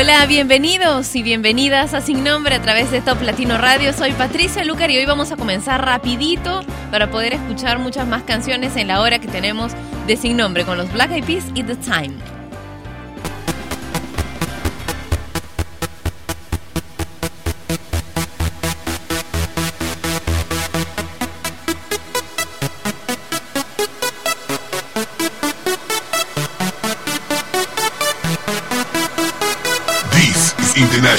Hola, bienvenidos y bienvenidas a Sin Nombre a través de Top Latino Radio. Soy Patricia Lucar y hoy vamos a comenzar rapidito para poder escuchar muchas más canciones en la hora que tenemos de Sin Nombre con los Black Eyed Peas y The Time.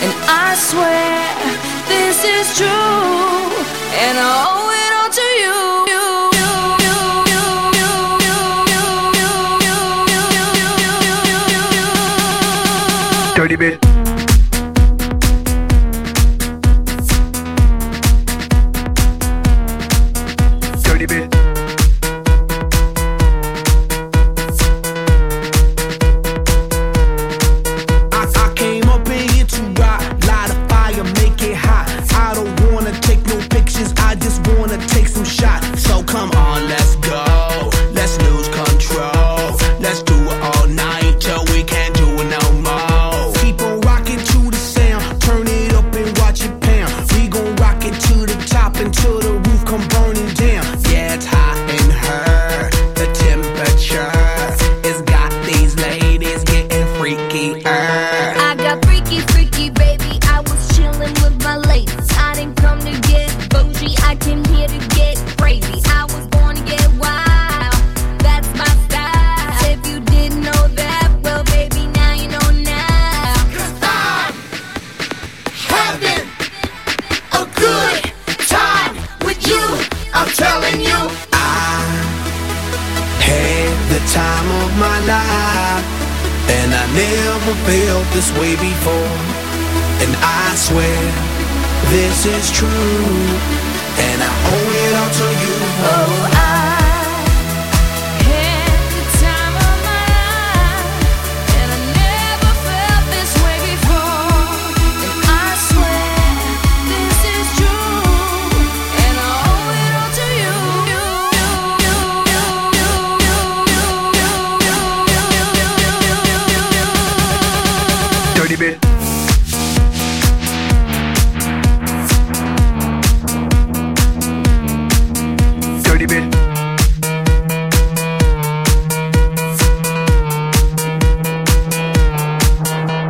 And I swear this is true, and I owe it all to you.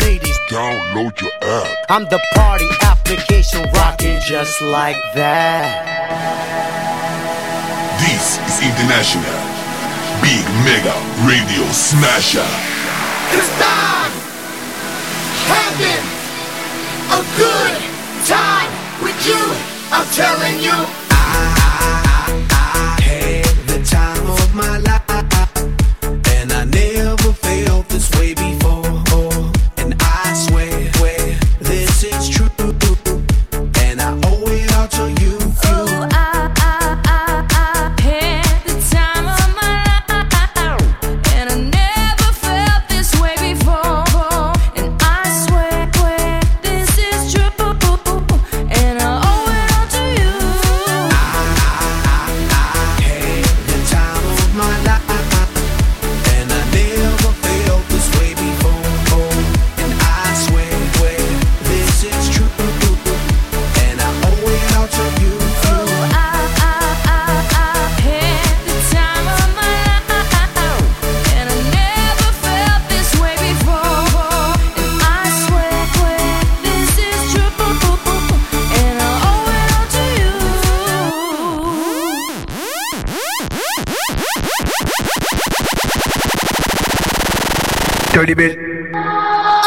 Ladies, Download your app. I'm the party application rocking just like that. This is International Big Mega Radio Smasher. Cause I'm having a good time with you. I'm telling you. seu libertador.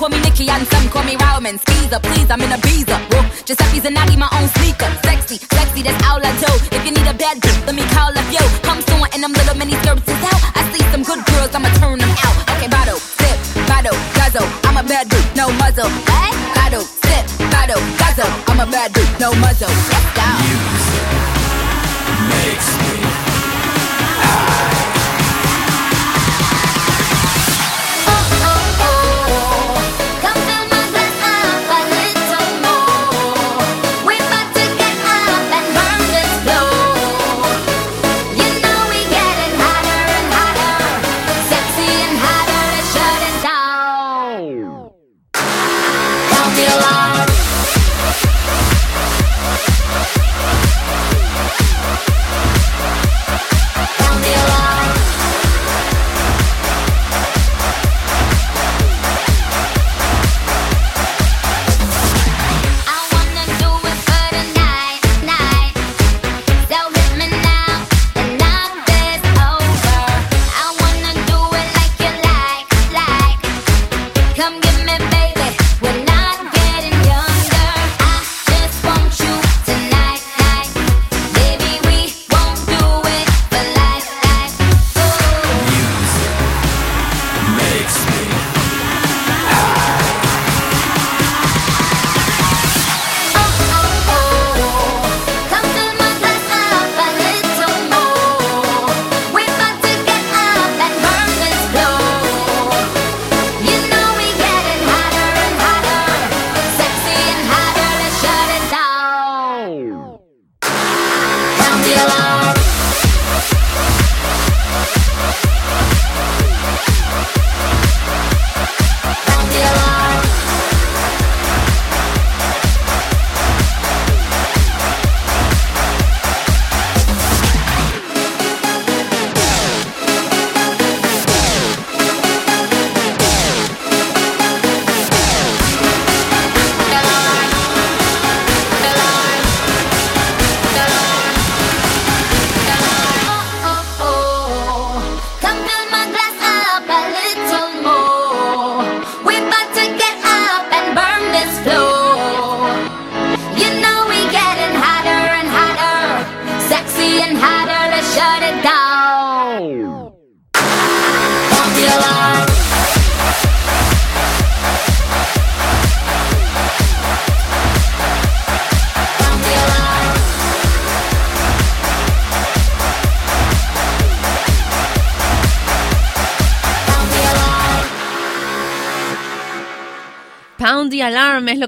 Call me Nikki and some call me Roman. Skeezer, please, I'm in a beezer. Whoa, Giuseppe's and Natty, my own sneaker. Sexy, sexy, that's all I do. If you need a bad bitch, let me call up yo. Come soon and them little mini skirts is out. I see some good girls, I'ma turn them out. Okay, bottle, sip, bottle, guzzle. I'm a bad dude, no muzzle. Hey, bottle, sip, bottle, guzzle. I'm a bad dude, no muzzle. Let's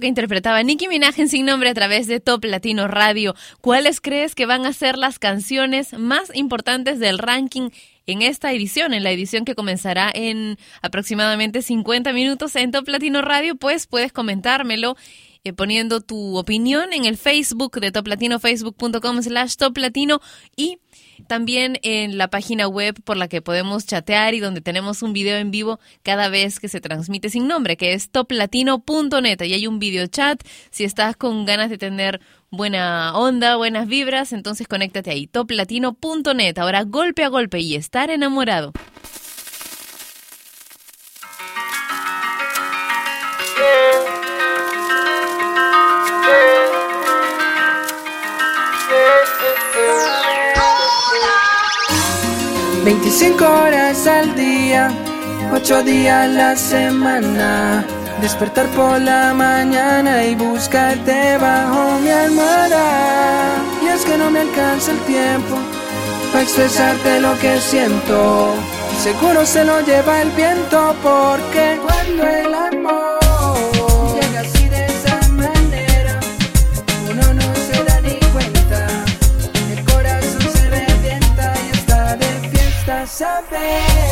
que interpretaba Nicki Minaj en Sin Nombre a través de Top Latino Radio. ¿Cuáles crees que van a ser las canciones más importantes del ranking en esta edición, en la edición que comenzará en aproximadamente 50 minutos en Top Latino Radio? Pues puedes comentármelo eh, poniendo tu opinión en el Facebook de Top Latino, facebook.com slash Top Latino y también en la página web por la que podemos chatear y donde tenemos un video en vivo cada vez que se transmite sin nombre, que es toplatino.net. Y hay un video chat. Si estás con ganas de tener buena onda, buenas vibras, entonces conéctate ahí, toplatino.net. Ahora golpe a golpe y estar enamorado. 25 horas al día, 8 días a la semana. Despertar por la mañana y buscarte bajo mi almohada. Y es que no me alcanza el tiempo para expresarte lo que siento. Seguro se lo lleva el viento porque cuando el amor surface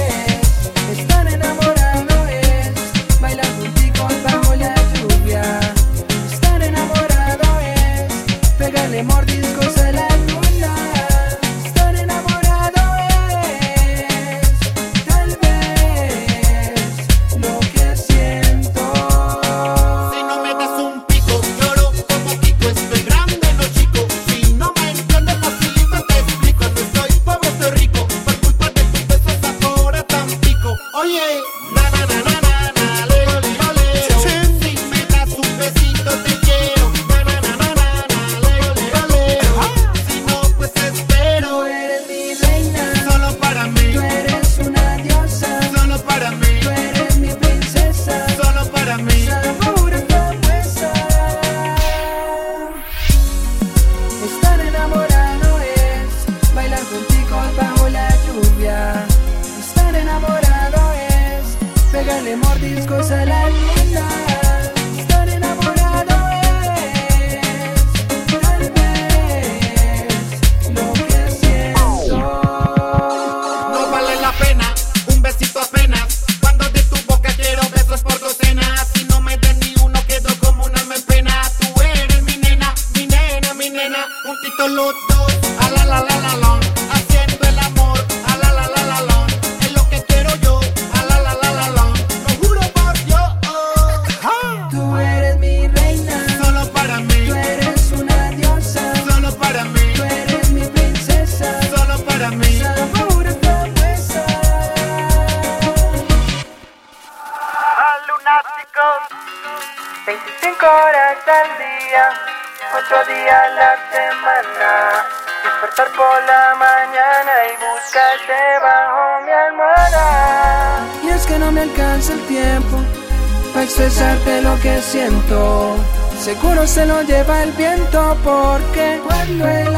porque cuando el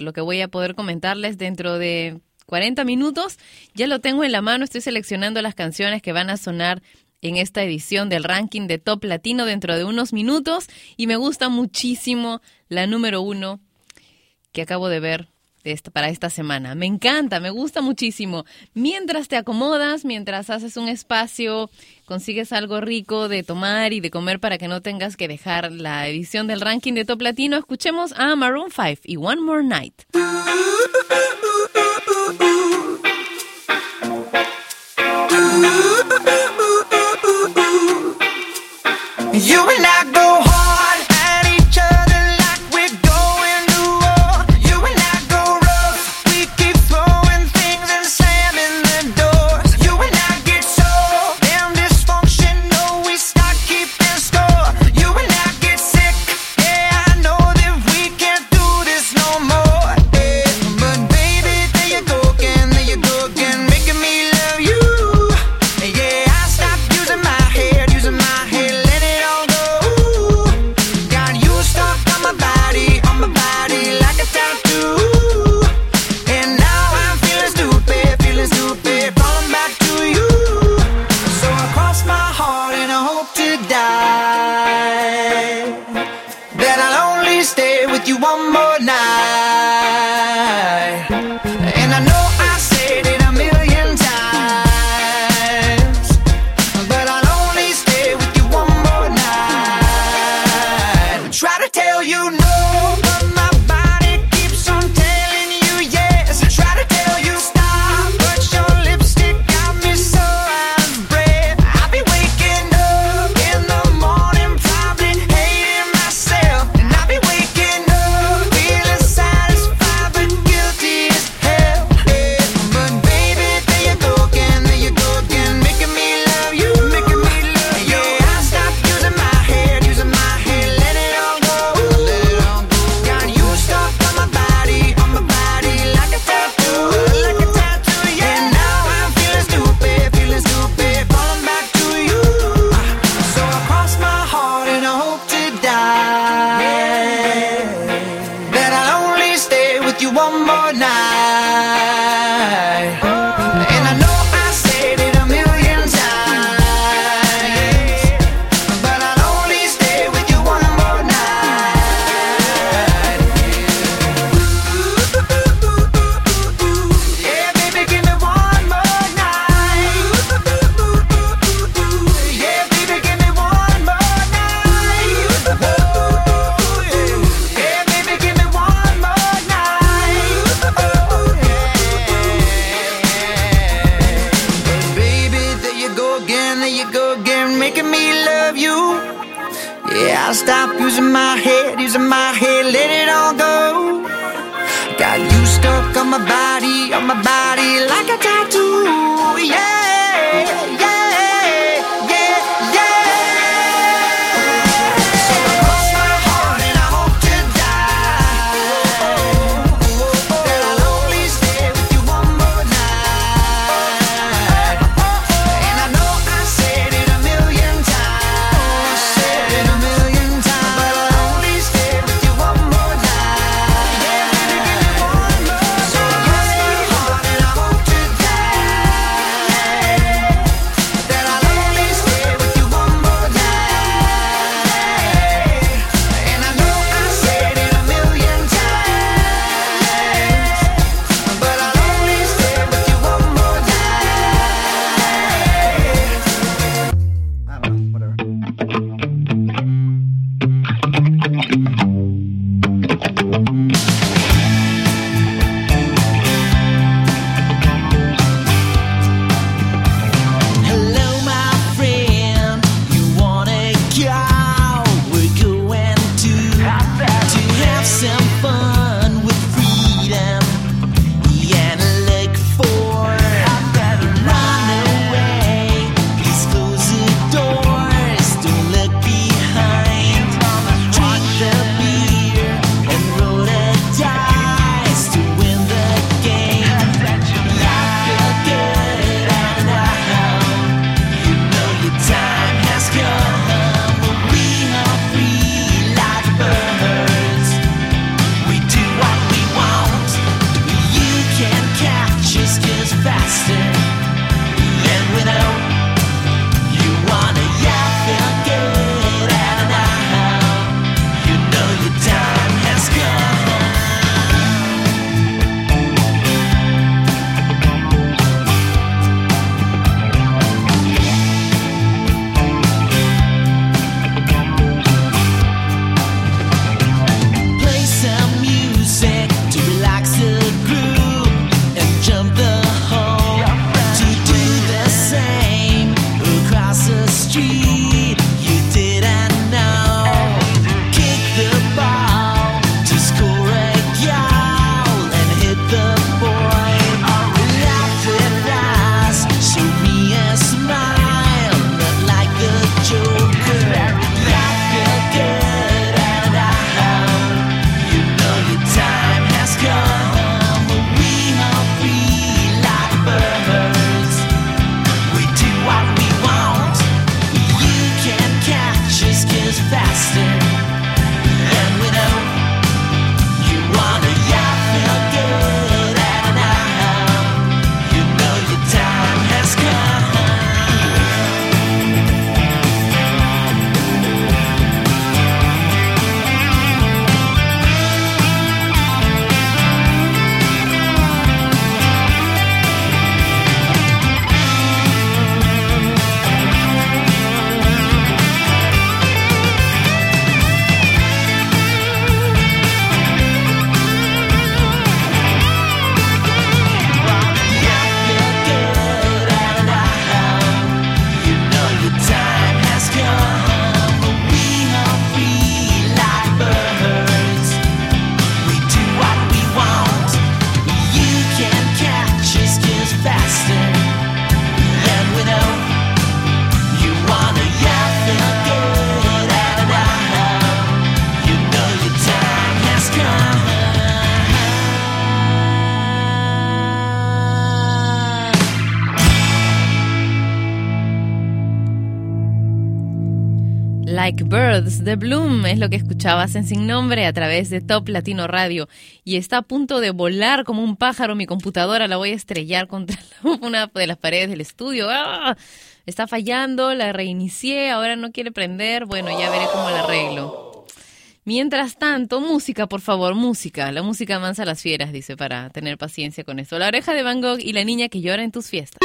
lo que voy a poder comentarles dentro de 40 minutos. Ya lo tengo en la mano, estoy seleccionando las canciones que van a sonar en esta edición del ranking de Top Latino dentro de unos minutos y me gusta muchísimo la número uno que acabo de ver esta, para esta semana. Me encanta, me gusta muchísimo. Mientras te acomodas, mientras haces un espacio, consigues algo rico de tomar y de comer para que no tengas que dejar la edición del ranking de Top Latino, escuchemos a Maroon 5 y One More Night. es lo que escuchabas en Sin Nombre a través de Top Latino Radio. Y está a punto de volar como un pájaro. Mi computadora la voy a estrellar contra una de las paredes del estudio. ¡Ah! Está fallando, la reinicié, ahora no quiere prender. Bueno, ya veré cómo la arreglo. Mientras tanto, música, por favor, música. La música mansa a las fieras, dice, para tener paciencia con esto. La oreja de Van Gogh y la niña que llora en tus fiestas.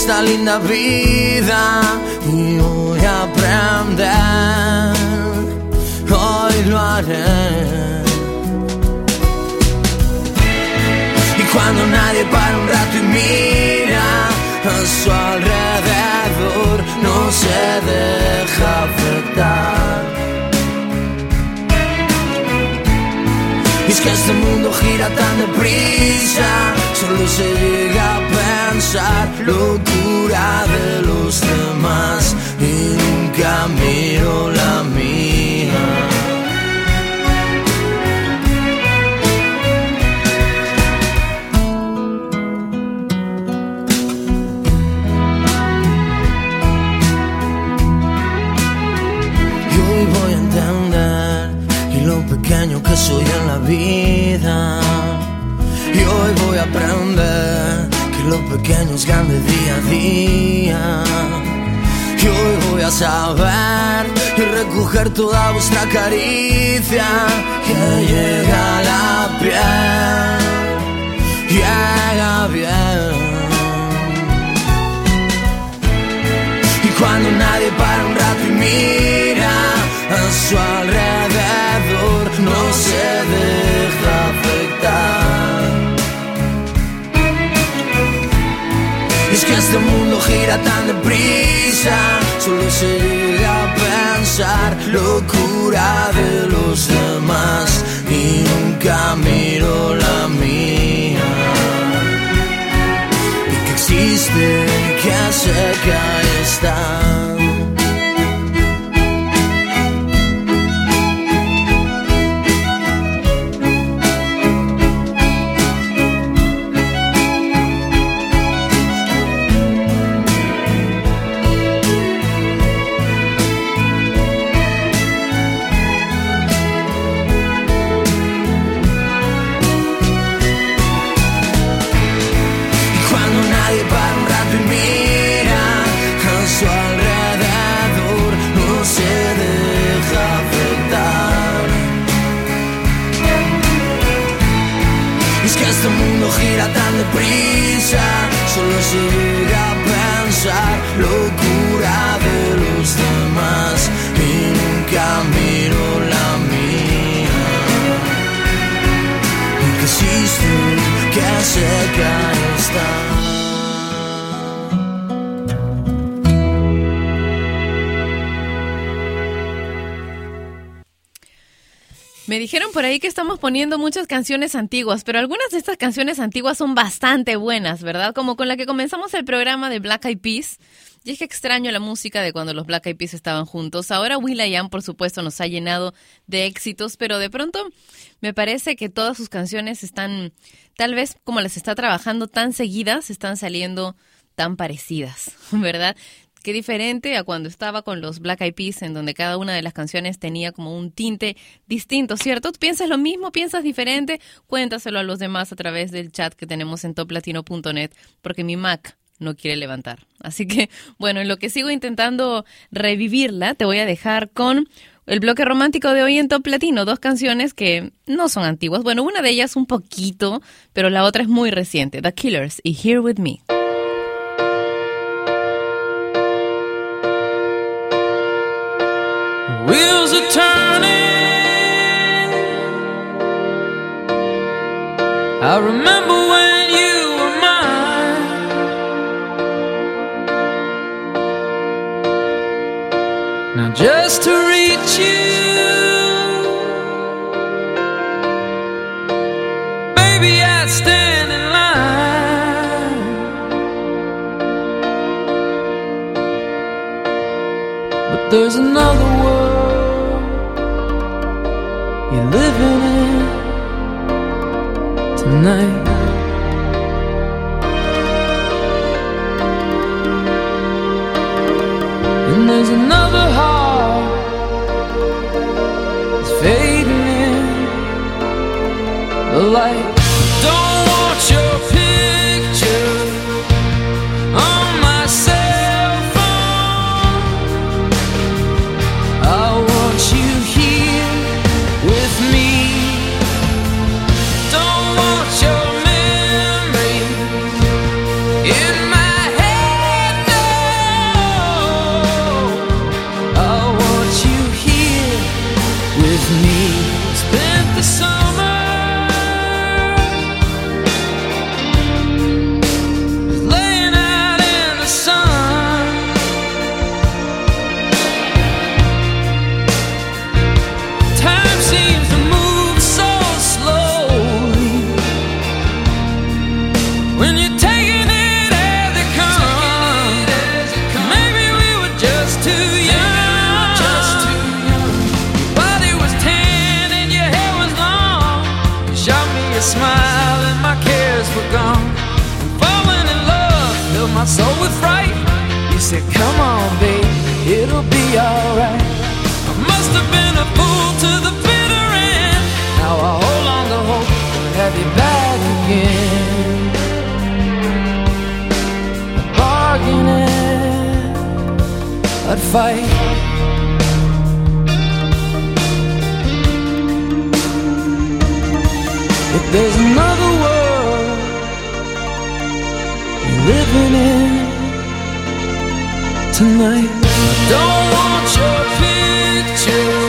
Esta linda vida. Y voy aprender, hoy lo haré. Y cuando nadie para un rato y mira a su alrededor, no se deja afectar. Y es que este mundo gira tan deprisa, solo se llega a pensar locura de los demás y nunca miro la mía. Y hoy voy a entender y lo pequeño que soy en la vida. Y hoy voy a aprender lo pequeño es grande día a día. Y hoy voy a saber y recoger toda vuestra caricia que llega a la piel, llega bien. Y cuando nadie para un rato y mira a su alrededor, no se deja afectar. Es que este mundo gira tan deprisa, solo se llega a pensar locura de los demás y nunca miro la mía y que existe, que cerca está. Este mundo gira tan deprisa, solo se llega a pensar locura de los demás y nunca miro la mía. Que existe, que cerca está. Me dijeron por ahí que estamos poniendo muchas canciones antiguas, pero algunas de estas canciones antiguas son bastante buenas, ¿verdad? Como con la que comenzamos el programa de Black Eyed Peas. Y es que extraño la música de cuando los Black Eyed Peas estaban juntos. Ahora Will.i.am, por supuesto, nos ha llenado de éxitos, pero de pronto me parece que todas sus canciones están, tal vez como las está trabajando tan seguidas, están saliendo tan parecidas, ¿verdad? Qué diferente a cuando estaba con los Black Eyed Peas, en donde cada una de las canciones tenía como un tinte distinto, ¿cierto? ¿Tú piensas lo mismo? ¿Piensas diferente? Cuéntaselo a los demás a través del chat que tenemos en toplatino.net, porque mi Mac no quiere levantar. Así que, bueno, en lo que sigo intentando revivirla, te voy a dejar con el bloque romántico de hoy en Top Latino, dos canciones que no son antiguas. Bueno, una de ellas un poquito, pero la otra es muy reciente, The Killers y Here With Me. Wheels are turning. I remember when you were mine. Now just to reach you, baby, I'd stand in line. But there's another tonight. And there's another heart that's fading in the light. I'd fight. But there's another world you're living in tonight. I don't want your picture.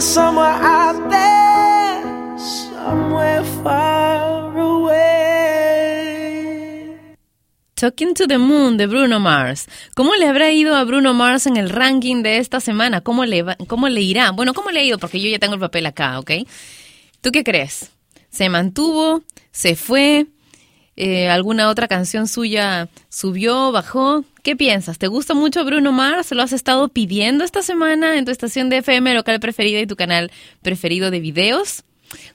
Somewhere out there, somewhere far away. Talking to the Moon de Bruno Mars. ¿Cómo le habrá ido a Bruno Mars en el ranking de esta semana? ¿Cómo le, va- cómo le irá? Bueno, ¿cómo le ha ido? Porque yo ya tengo el papel acá, ¿ok? ¿Tú qué crees? ¿Se mantuvo? ¿Se fue? Eh, ¿Alguna otra canción suya subió, bajó? ¿Qué piensas? ¿Te gusta mucho Bruno Mars? ¿Lo has estado pidiendo esta semana en tu estación de FM local preferida y tu canal preferido de videos?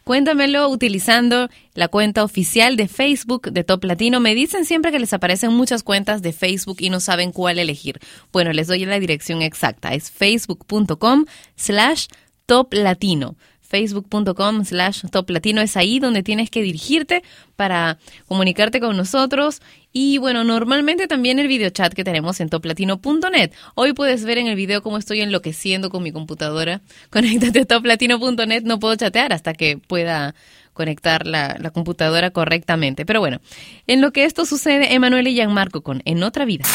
Cuéntamelo utilizando la cuenta oficial de Facebook de Top Latino. Me dicen siempre que les aparecen muchas cuentas de Facebook y no saben cuál elegir. Bueno, les doy la dirección exacta. Es facebook.com slash Top Latino. Facebook.com slash Top Latino es ahí donde tienes que dirigirte para comunicarte con nosotros. Y bueno, normalmente también el videochat que tenemos en toplatino.net. Hoy puedes ver en el video cómo estoy enloqueciendo con mi computadora. Conéctate a toplatino.net. No puedo chatear hasta que pueda conectar la, la computadora correctamente. Pero bueno, en lo que esto sucede, Emanuel y Gianmarco con En Otra Vida.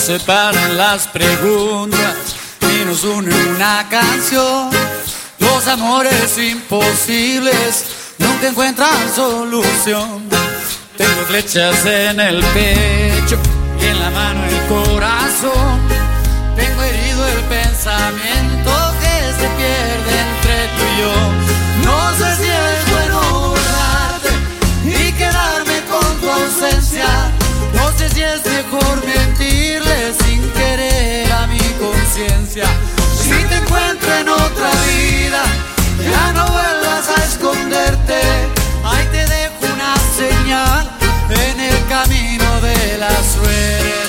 Separan las preguntas y nos une una canción. Los amores imposibles nunca encuentran solución. Tengo flechas en el pecho y en la mano el corazón. Si te encuentro en otra vida, ya no vuelvas a esconderte. Ahí te dejo una señal en el camino de la suerte.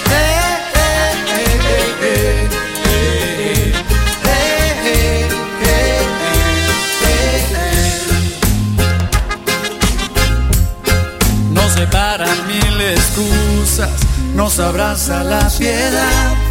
Nos separan mil excusas, nos abraza la piedad.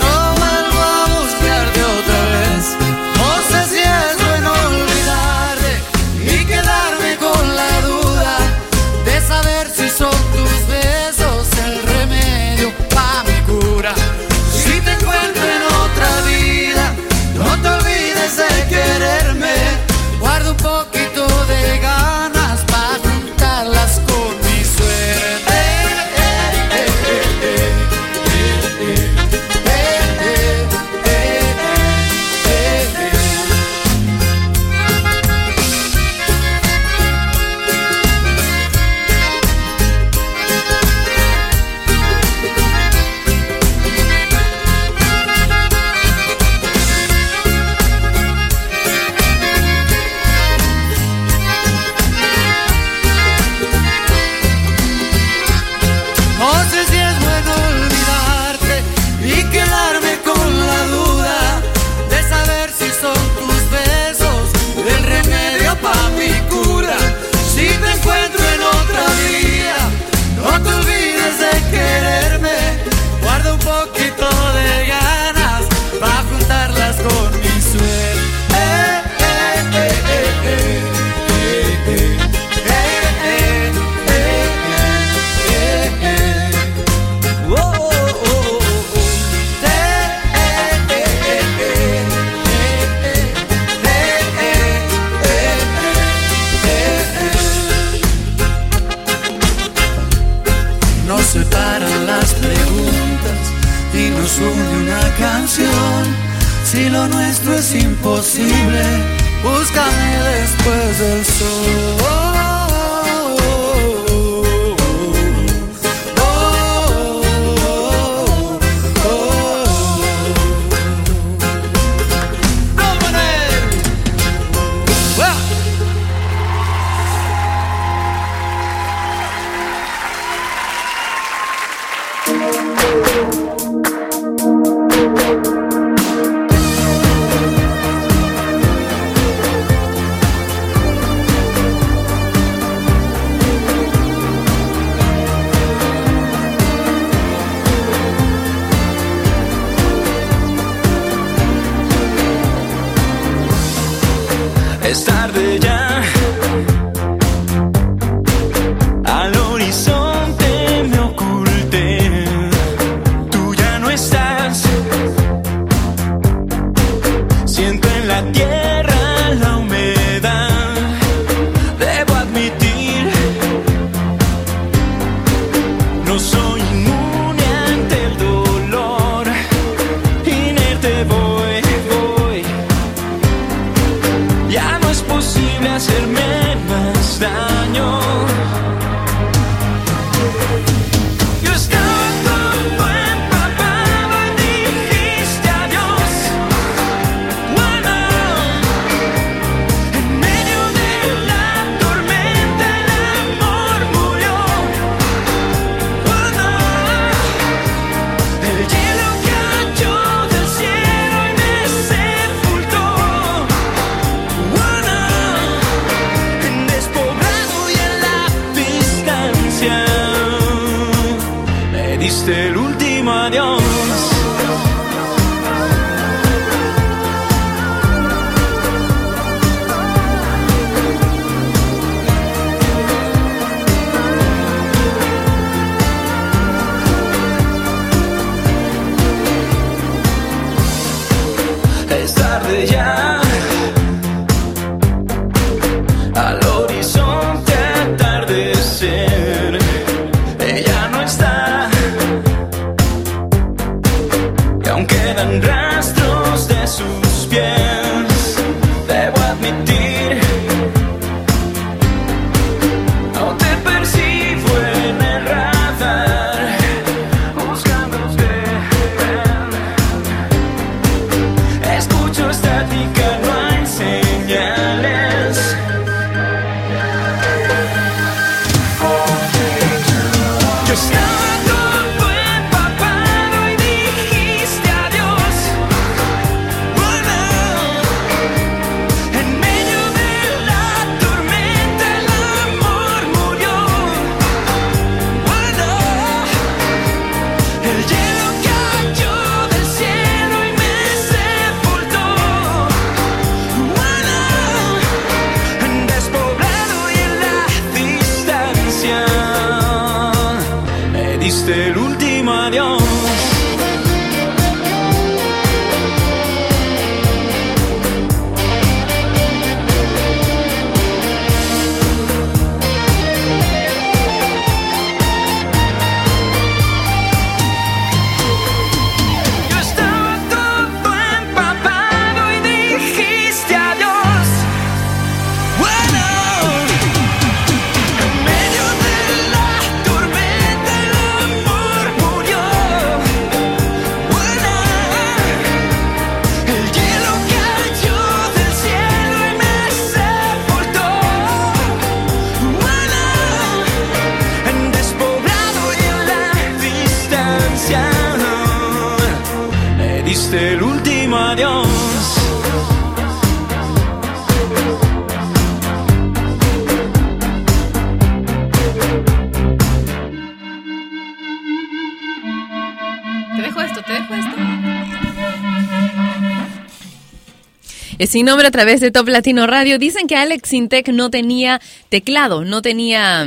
sin nombre a través de Top Latino Radio. Dicen que Alex Sintec no tenía teclado, no tenía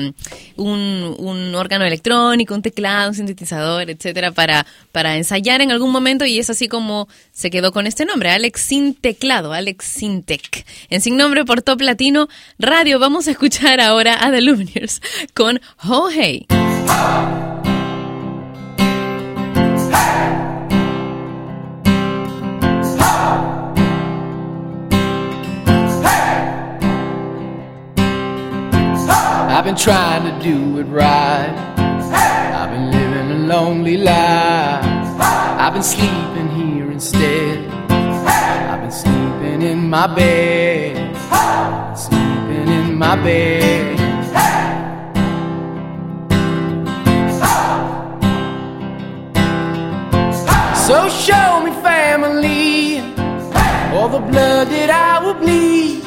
mm, un, órgano electrónico, un teclado, un sintetizador, etcétera, para, para ensayar en algún momento y es así como se quedó con este nombre, Alex Sin Teclado, Alex Sintec. En sin nombre por Top Latino Radio vamos a escuchar ahora a The Lumineers con Ho Hey. Been trying to do it right. I've been living a lonely life. I've been sleeping here instead. I've been sleeping in my bed. Sleeping in my bed. So show me family, all the blood that I will bleed.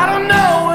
I don't know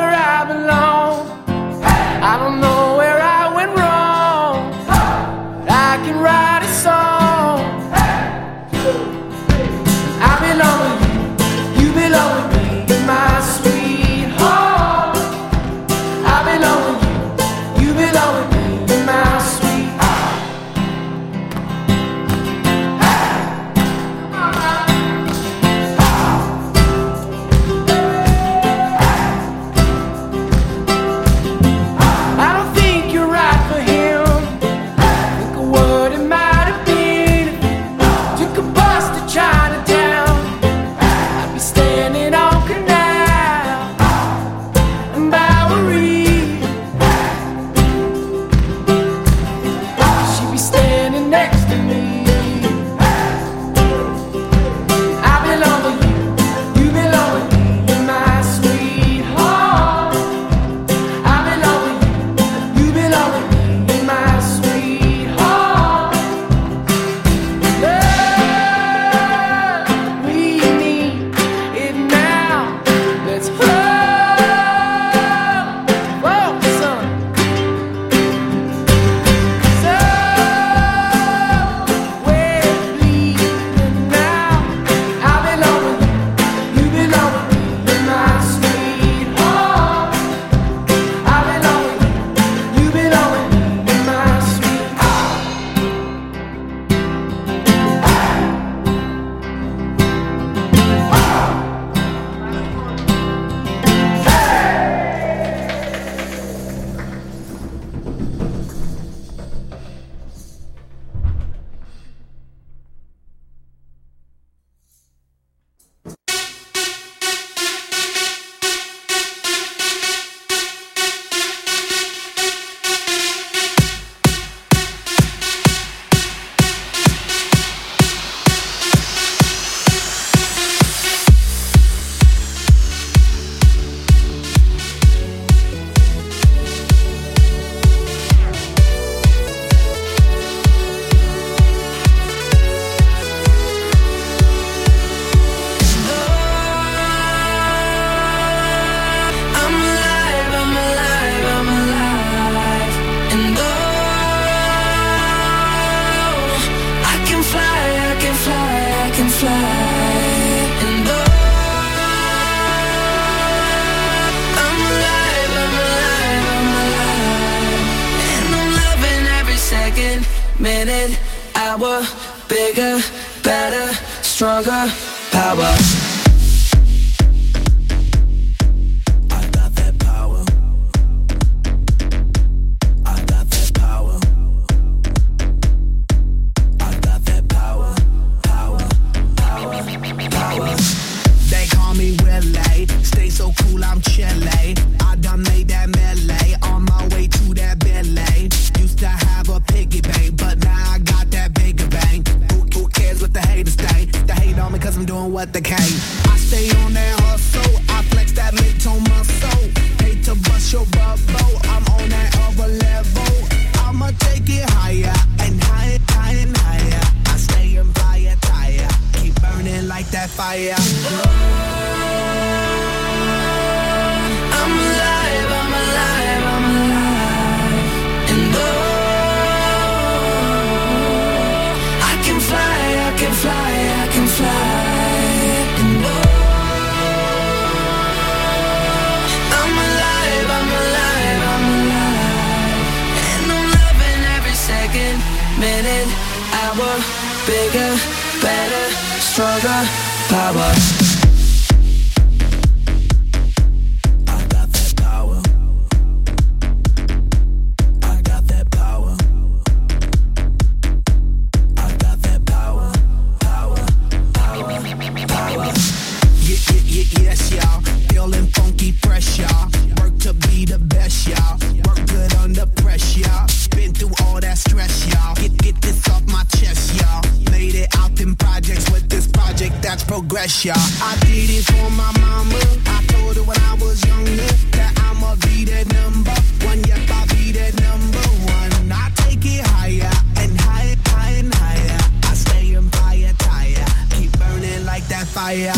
that fire.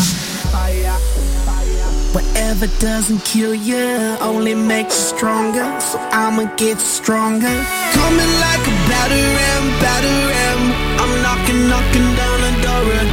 Fire. Whatever doesn't kill you only makes you stronger. So I'ma get stronger. Coming like a battering, battering. I'm knocking, knocking down the door.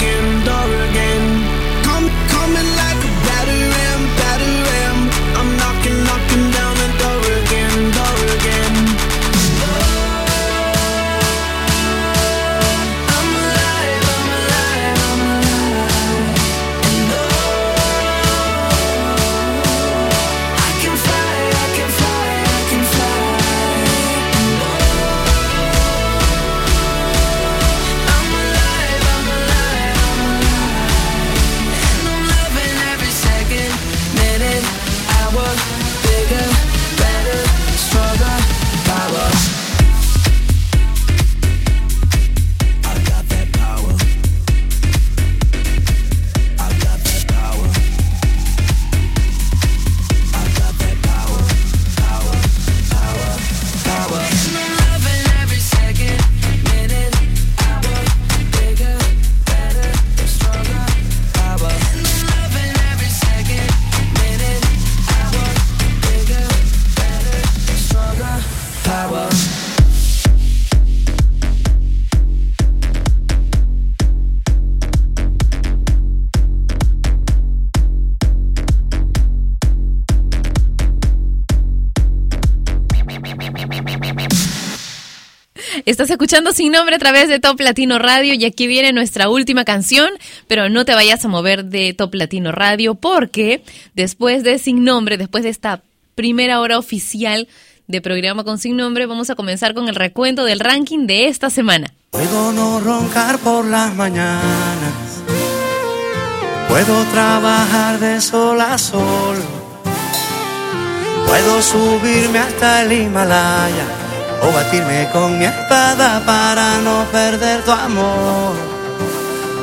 sin nombre a través de Top Latino Radio. Y aquí viene nuestra última canción, pero no te vayas a mover de Top Latino Radio porque después de Sin Nombre, después de esta primera hora oficial de programa con Sin Nombre, vamos a comenzar con el recuento del ranking de esta semana. Puedo no roncar por las mañanas, puedo trabajar de sol a sol, puedo subirme hasta el Himalaya o batirme con mi espada para no perder tu amor.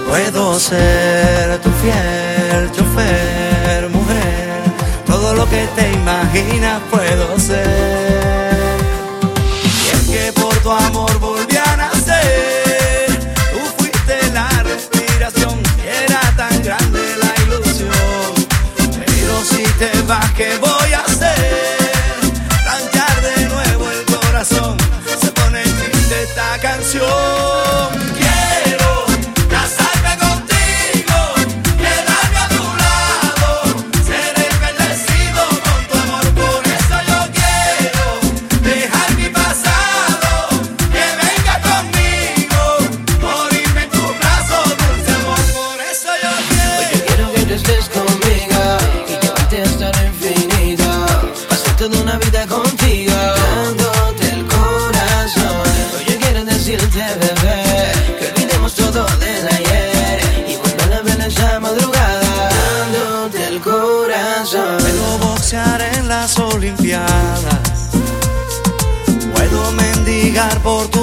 Puedo ser tu fiel chofer, mujer, todo lo que te imaginas puedo ser. Y es que por tu amor volví a nacer, tú fuiste la respiración, era tan grande la ilusión. Pero si te vas que voy.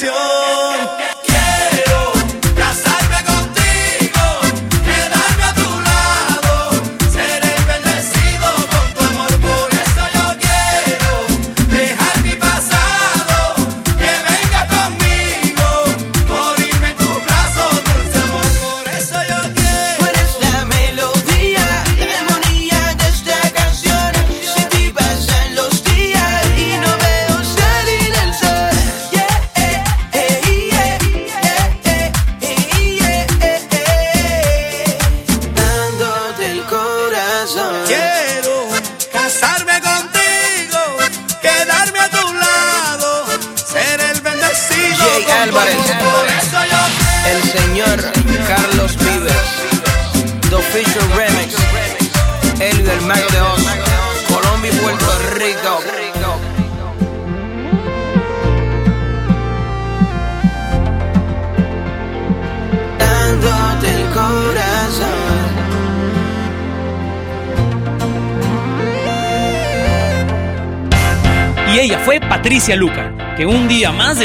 esta